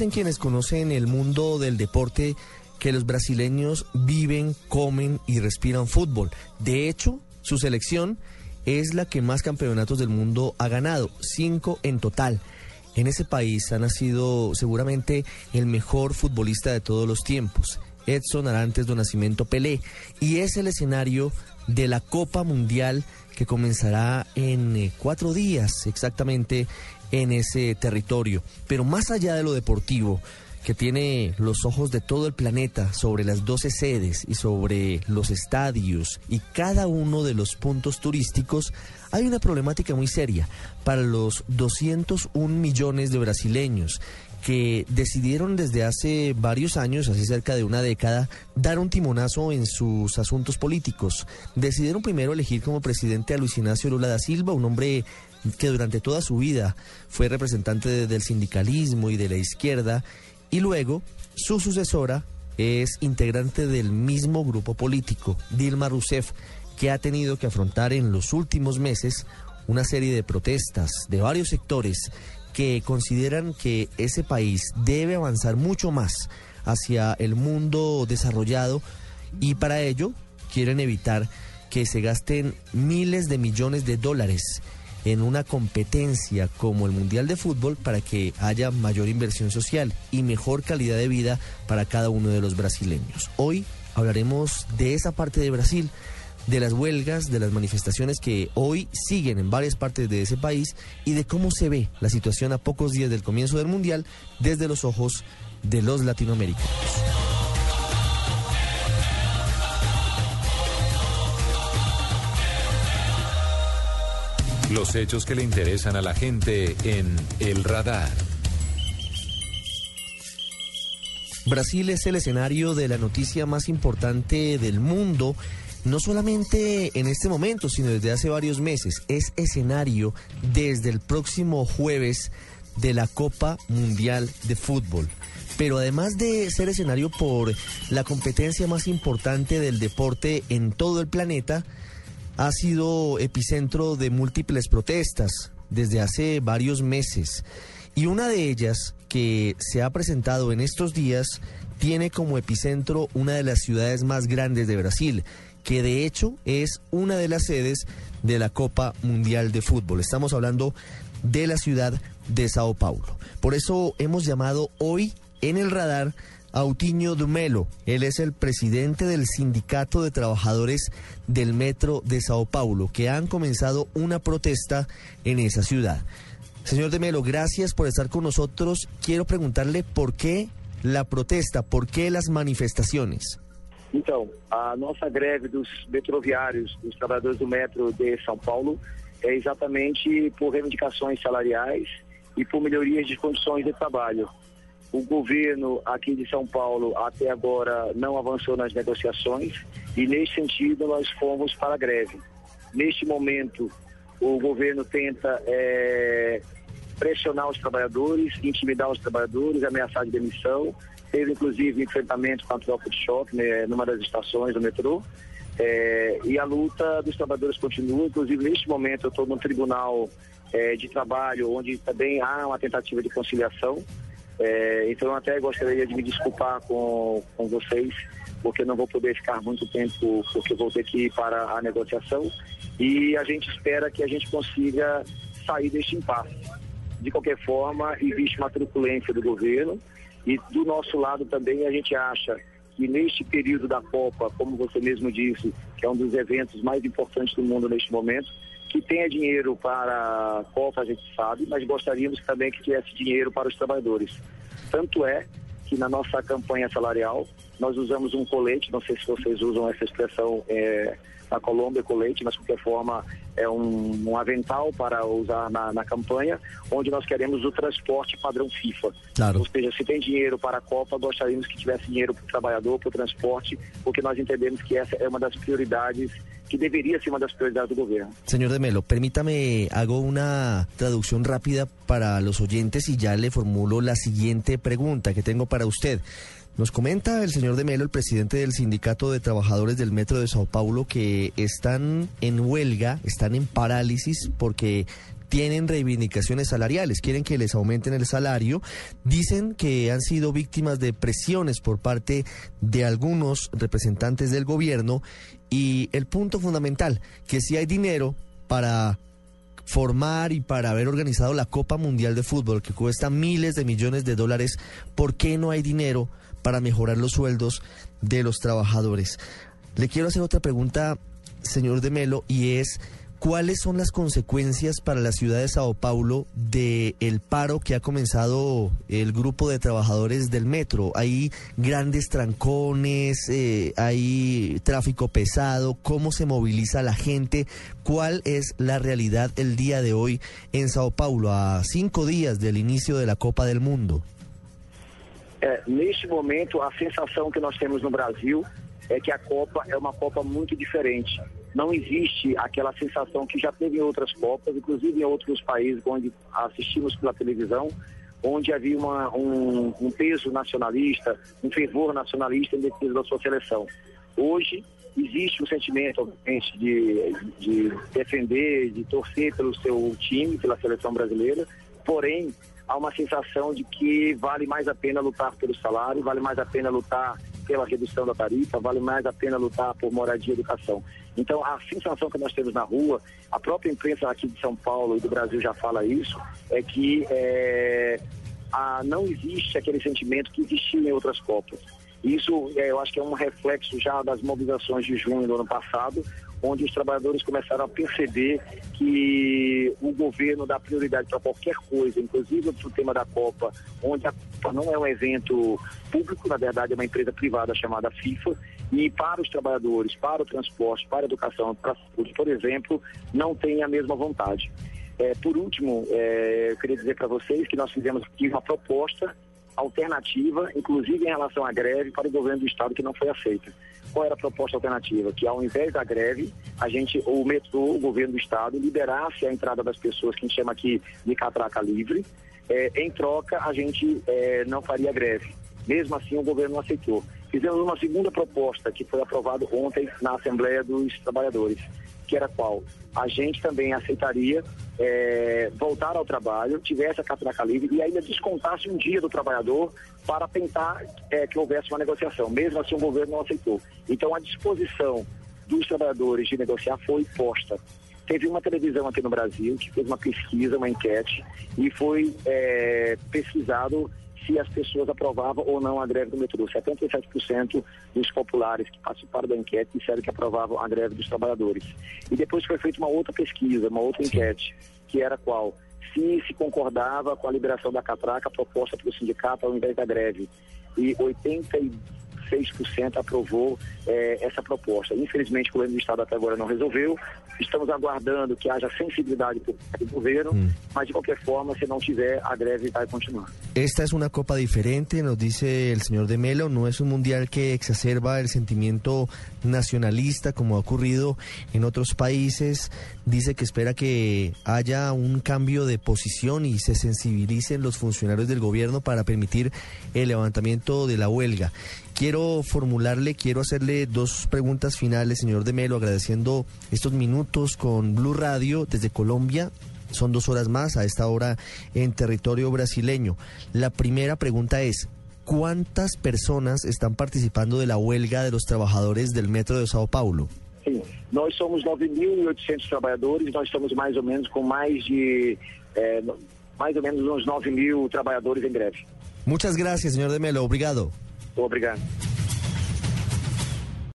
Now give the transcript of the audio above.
Dicen quienes conocen el mundo del deporte que los brasileños viven, comen y respiran fútbol. De hecho, su selección es la que más campeonatos del mundo ha ganado, cinco en total. En ese país ha nacido seguramente el mejor futbolista de todos los tiempos, Edson Arantes do Nascimento Pelé, y es el escenario de la Copa Mundial que comenzará en eh, cuatro días exactamente en ese territorio. Pero más allá de lo deportivo, que tiene los ojos de todo el planeta sobre las 12 sedes y sobre los estadios y cada uno de los puntos turísticos, hay una problemática muy seria para los 201 millones de brasileños que decidieron desde hace varios años, así cerca de una década, dar un timonazo en sus asuntos políticos. Decidieron primero elegir como presidente a Luis Ignacio Lula da Silva, un hombre que durante toda su vida fue representante del sindicalismo y de la izquierda, y luego su sucesora es integrante del mismo grupo político, Dilma Rousseff, que ha tenido que afrontar en los últimos meses una serie de protestas de varios sectores que consideran que ese país debe avanzar mucho más hacia el mundo desarrollado y para ello quieren evitar que se gasten miles de millones de dólares en una competencia como el Mundial de Fútbol para que haya mayor inversión social y mejor calidad de vida para cada uno de los brasileños. Hoy hablaremos de esa parte de Brasil, de las huelgas, de las manifestaciones que hoy siguen en varias partes de ese país y de cómo se ve la situación a pocos días del comienzo del Mundial desde los ojos de los latinoamericanos. Los hechos que le interesan a la gente en El Radar. Brasil es el escenario de la noticia más importante del mundo, no solamente en este momento, sino desde hace varios meses. Es escenario desde el próximo jueves de la Copa Mundial de Fútbol. Pero además de ser escenario por la competencia más importante del deporte en todo el planeta, ha sido epicentro de múltiples protestas desde hace varios meses y una de ellas que se ha presentado en estos días tiene como epicentro una de las ciudades más grandes de Brasil, que de hecho es una de las sedes de la Copa Mundial de Fútbol. Estamos hablando de la ciudad de Sao Paulo. Por eso hemos llamado hoy en el radar Autiño Dumelo. Él es el presidente del Sindicato de Trabajadores del Metro de Sao Paulo, que han comenzado una protesta en esa ciudad. Señor Dumelo, gracias por estar con nosotros. Quiero preguntarle por qué la protesta, por qué las manifestaciones. Então, a nossa greve dos metroviários, dos trabalhadores do metro de São Paulo, é exatamente por reivindicações salariais e por melhorias de condições de trabalho. O governo aqui de São Paulo até agora não avançou nas negociações e, nesse sentido, nós fomos para a greve. Neste momento, o governo tenta é, pressionar os trabalhadores, intimidar os trabalhadores, ameaçar de demissão. Teve, inclusive, enfrentamento com a tropa de choque né, numa das estações do metrô. É, e a luta dos trabalhadores continua. Inclusive, neste momento, eu estou no tribunal é, de trabalho, onde também há uma tentativa de conciliação. É, então, até gostaria de me desculpar com, com vocês, porque não vou poder ficar muito tempo, porque vou ter que ir para a negociação. E a gente espera que a gente consiga sair deste impasse. De qualquer forma, existe uma truculência do governo e do nosso lado também a gente acha que neste período da Copa, como você mesmo disse, que é um dos eventos mais importantes do mundo neste momento, que tenha dinheiro para a Copa, a gente sabe, mas gostaríamos também que tivesse dinheiro para os trabalhadores. Tanto é que na nossa campanha salarial nós usamos um colete, não sei se vocês usam essa expressão é, na Colômbia, colete, mas de qualquer forma é um, um avental para usar na, na, campanha, onde nós queremos o transporte padrão FIFA. Claro. Ou seja, se tem dinheiro para a Copa, gostaríamos que tivesse dinheiro para o trabalhador, para o transporte, porque nós entendemos que essa é uma das prioridades que debería ser una de las prioridades del gobierno. Señor de Melo, permítame, hago una traducción rápida para los oyentes y ya le formulo la siguiente pregunta que tengo para usted. Nos comenta el señor de Melo, el presidente del Sindicato de Trabajadores del Metro de Sao Paulo, que están en huelga, están en parálisis porque tienen reivindicaciones salariales, quieren que les aumenten el salario, dicen que han sido víctimas de presiones por parte de algunos representantes del gobierno y el punto fundamental, que si hay dinero para formar y para haber organizado la Copa Mundial de Fútbol, que cuesta miles de millones de dólares, ¿por qué no hay dinero para mejorar los sueldos de los trabajadores? Le quiero hacer otra pregunta, señor de Melo, y es... ¿Cuáles son las consecuencias para la ciudad de Sao Paulo del el paro que ha comenzado el grupo de trabajadores del metro? Hay grandes trancones, eh, hay tráfico pesado, ¿cómo se moviliza la gente? ¿Cuál es la realidad el día de hoy en Sao Paulo, a cinco días del inicio de la Copa del Mundo? En este momento, a sensación que nós temos no Brasil é que a Copa é uma Copa muito diferente. não existe aquela sensação que já teve em outras Copas, inclusive em outros países onde assistimos pela televisão, onde havia uma, um, um, peso nacionalista, um fervor nacionalista em defesa da sua seleção. Hoje existe um sentimento obviamente, de, de defender, de torcer pelo seu time, pela seleção brasileira, porém há uma sensação de que vale mais a pena lutar pelo salário, vale mais a pena lutar pela redução da tarifa, vale mais a pena lutar por moradia e educação. Então, a sensação que nós temos na rua, a própria imprensa aqui de São Paulo e do Brasil já fala isso, é que é, a, não existe aquele sentimento que existia em outras Copas. Isso, é, eu acho que é um reflexo já das mobilizações de junho do ano passado, onde os trabalhadores começaram a perceber que o governo dá prioridade para qualquer coisa, inclusive o tema da Copa, onde a Copa não é um evento público, na verdade é uma empresa privada chamada FIFA, e para os trabalhadores, para o transporte, para a educação, para a saúde, por exemplo, não tem a mesma vontade. É, por último, é, eu queria dizer para vocês que nós fizemos aqui uma proposta alternativa, inclusive em relação à greve, para o governo do estado que não foi aceita. Qual era a proposta alternativa? Que ao invés da greve, a gente, o metrô, o governo do estado, liberasse a entrada das pessoas, que a gente chama aqui de catraca livre. É, em troca, a gente é, não faria greve. Mesmo assim, o governo não aceitou. Fizemos uma segunda proposta que foi aprovada ontem na Assembleia dos Trabalhadores, que era qual? A gente também aceitaria é, voltar ao trabalho, tivesse a catraca livre e ainda descontasse um dia do trabalhador para tentar é, que houvesse uma negociação. Mesmo assim, o governo não aceitou. Então, a disposição dos trabalhadores de negociar foi posta. Teve uma televisão aqui no Brasil que fez uma pesquisa, uma enquete, e foi é, pesquisado se as pessoas aprovavam ou não a greve do metrô. 77% dos populares que participaram da enquete disseram que aprovavam a greve dos trabalhadores. E depois foi feita uma outra pesquisa, uma outra enquete, que era qual? Se se concordava com a liberação da catraca proposta pelo sindicato ao invés da greve. E 82 6% aprovou é, essa proposta. Infelizmente, o governo do Estado até agora não resolveu. Estamos aguardando que haja sensibilidade por parte do governo, mm. mas de qualquer forma, se não tiver, a greve vai continuar. Esta es una copa diferente, nos dice el señor de Melo, no es un mundial que exacerba el sentimiento nacionalista como ha ocurrido en otros países. Dice que espera que haya un cambio de posición y se sensibilicen los funcionarios del gobierno para permitir el levantamiento de la huelga. Quiero formularle, quiero hacerle dos preguntas finales, señor de Melo, agradeciendo estos minutos con Blue Radio desde Colombia. Son dos horas más a esta hora en territorio brasileño. La primera pregunta es, ¿cuántas personas están participando de la huelga de los trabajadores del metro de Sao Paulo? Sí, nós somos 9.800 trabalhadores, nós estamos mais ou menos com mais de, eh, mais ou menos uns 9 mil trabalhadores em greve. Muchas gracias, señor de Melo. Obrigado. Obrigado.